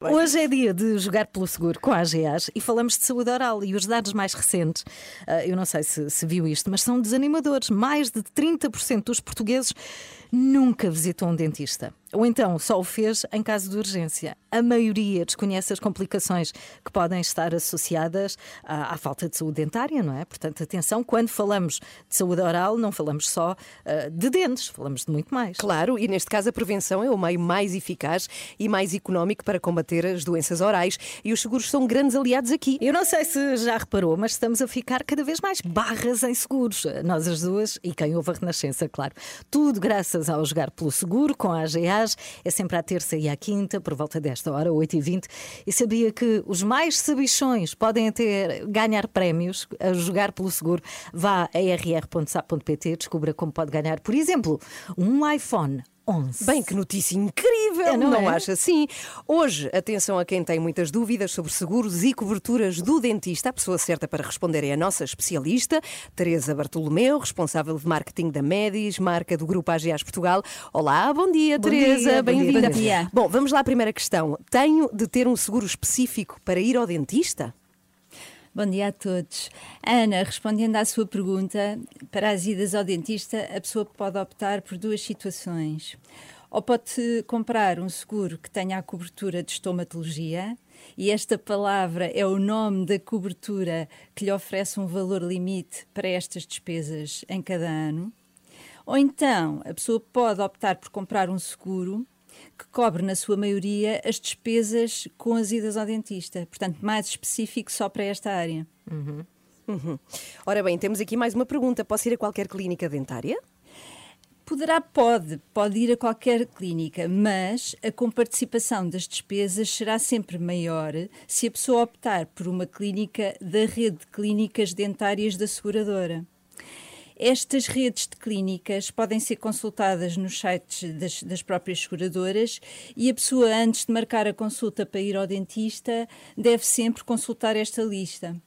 Hoje é dia de jogar pelo seguro com a AGAs e falamos de saúde oral e os dados mais recentes, ah, eu não sei se, se viu isto, mas são desanimadores. Mais de 30% dos portugueses nunca visitam um dentista. Ou então só o fez em caso de urgência. A maioria desconhece as complicações que podem estar associadas à, à falta de saúde dentária, não é? Portanto, atenção, quando falamos de saúde oral, não falamos só uh, de dentes, falamos de muito mais. Claro, e neste caso a prevenção é o meio mais eficaz e mais económico para combater as doenças orais e os seguros são grandes aliados aqui. Eu não sei se já reparou, mas estamos a ficar cada vez mais barras em seguros. Nós as duas e quem ouve a Renascença, claro. Tudo graças ao jogar pelo seguro com a AGA é sempre à terça e à quinta, por volta desta hora, 8h20. E sabia que os mais sabichões podem ter, ganhar prémios a jogar pelo seguro. Vá a rr.sap.pt, descubra como pode ganhar, por exemplo, um iPhone 11. Bem, que notícia incrível, não, não é? acha assim? Hoje, atenção a quem tem muitas dúvidas sobre seguros e coberturas do dentista. A pessoa certa para responder é a nossa especialista, Teresa Bartolomeu, responsável de marketing da Medis, marca do Grupo AGAs Portugal. Olá, bom dia, bom Teresa, bem-vinda. Bom, vamos lá à primeira questão. Tenho de ter um seguro específico para ir ao dentista? Bom dia a todos. Ana, respondendo à sua pergunta, para as idas ao dentista, a pessoa pode optar por duas situações. Ou pode comprar um seguro que tenha a cobertura de estomatologia, e esta palavra é o nome da cobertura que lhe oferece um valor limite para estas despesas em cada ano. Ou então, a pessoa pode optar por comprar um seguro que cobre, na sua maioria, as despesas com as idas ao dentista. Portanto, mais específico só para esta área. Uhum. Uhum. Ora bem, temos aqui mais uma pergunta. Posso ir a qualquer clínica dentária? Poderá, pode, pode ir a qualquer clínica, mas a comparticipação das despesas será sempre maior se a pessoa optar por uma clínica da rede de clínicas dentárias da seguradora. Estas redes de clínicas podem ser consultadas nos sites das, das, próprias seguradoras e a pessoa, antes de marcar a consulta para ir ao dentista, deve sempre consultar esta lista.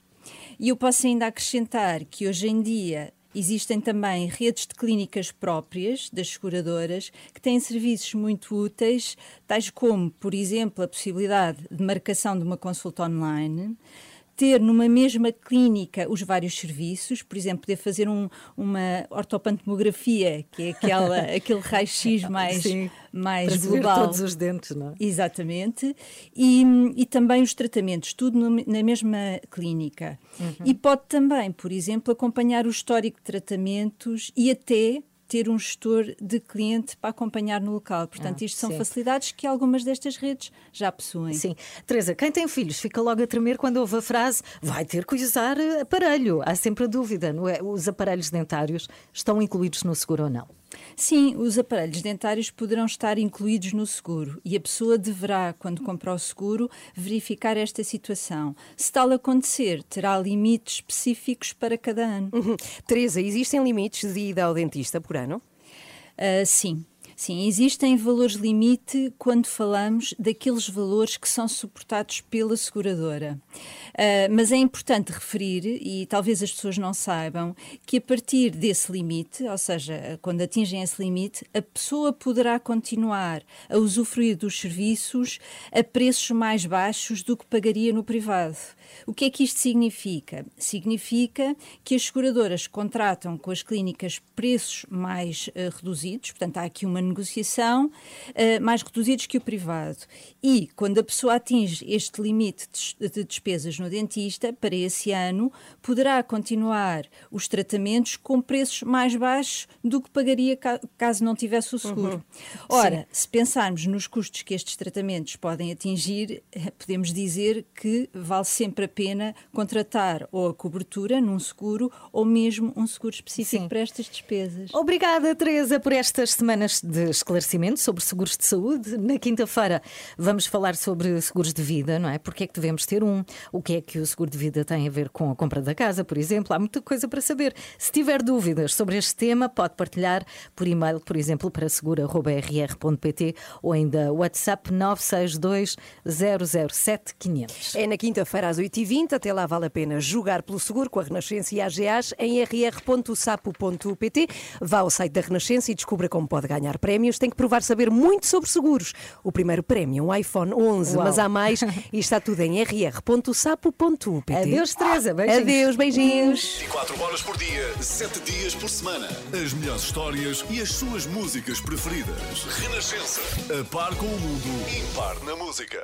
E eu posso ainda acrescentar que hoje em dia Existem também redes de clínicas próprias das seguradoras que têm serviços muito úteis, tais como, por exemplo, a possibilidade de marcação de uma consulta online, ter numa mesma clínica os vários serviços, por exemplo, poder fazer um, uma ortopantomografia, que é aquela, aquele raio-x mais, Sim, mais para global. todos os dentes, não é? Exatamente. E, e também os tratamentos, tudo no, na mesma clínica. Uhum. E pode também, por exemplo, acompanhar o histórico de tratamentos e até ter um gestor de cliente para acompanhar no local. Portanto, ah, isto são sim. facilidades que algumas destas redes já possuem. Sim. Teresa, quem tem filhos fica logo a tremer quando ouve a frase vai ter que usar aparelho. Há sempre a dúvida, não é? Os aparelhos dentários estão incluídos no seguro ou não? Sim, os aparelhos dentários poderão estar incluídos no seguro e a pessoa deverá, quando comprar o seguro, verificar esta situação. Se tal acontecer, terá limites específicos para cada ano. Uhum. Teresa, existem limites de ida ao dentista por ano? Uh, sim. Sim, existem valores limite quando falamos daqueles valores que são suportados pela seguradora. Uh, mas é importante referir, e talvez as pessoas não saibam, que a partir desse limite, ou seja, quando atingem esse limite, a pessoa poderá continuar a usufruir dos serviços a preços mais baixos do que pagaria no privado. O que é que isto significa? Significa que as seguradoras contratam com as clínicas preços mais uh, reduzidos, portanto, há aqui uma negociação uh, mais reduzidos que o privado. E quando a pessoa atinge este limite de, de despesas no dentista, para esse ano, poderá continuar os tratamentos com preços mais baixos do que pagaria caso não tivesse o seguro. Uhum. Ora, Sim. se pensarmos nos custos que estes tratamentos podem atingir, eh, podemos dizer que vale sempre a pena contratar ou a cobertura num seguro ou mesmo um seguro específico Sim. para estas despesas. Obrigada, Teresa, por estas semanas de esclarecimento sobre seguros de saúde. Na quinta-feira vamos falar sobre seguros de vida, não é? Porque é que devemos ter um? O que é que o seguro de vida tem a ver com a compra da casa, por exemplo? Há muita coisa para saber. Se tiver dúvidas sobre este tema, pode partilhar por e-mail, por exemplo, para seguro.rr.pt ou ainda WhatsApp 962 007 500. É na quinta-feira às 8h20. Até lá vale a pena jogar pelo seguro com a Renascença e a AGAs em rr.sapo.pt. Vá ao site da Renascença e descubra como pode ganhar prémios, tem que provar saber muito sobre seguros. O primeiro prémio, um iPhone 11, Uau. mas há mais e está tudo em rr.sapo.pt. Adeus, Teresa. Beijinhos. Adeus, beijinhos. 24 horas por dia, 7 dias por semana. As melhores histórias e as suas músicas preferidas. Renascença. A par com o mundo, impar na música.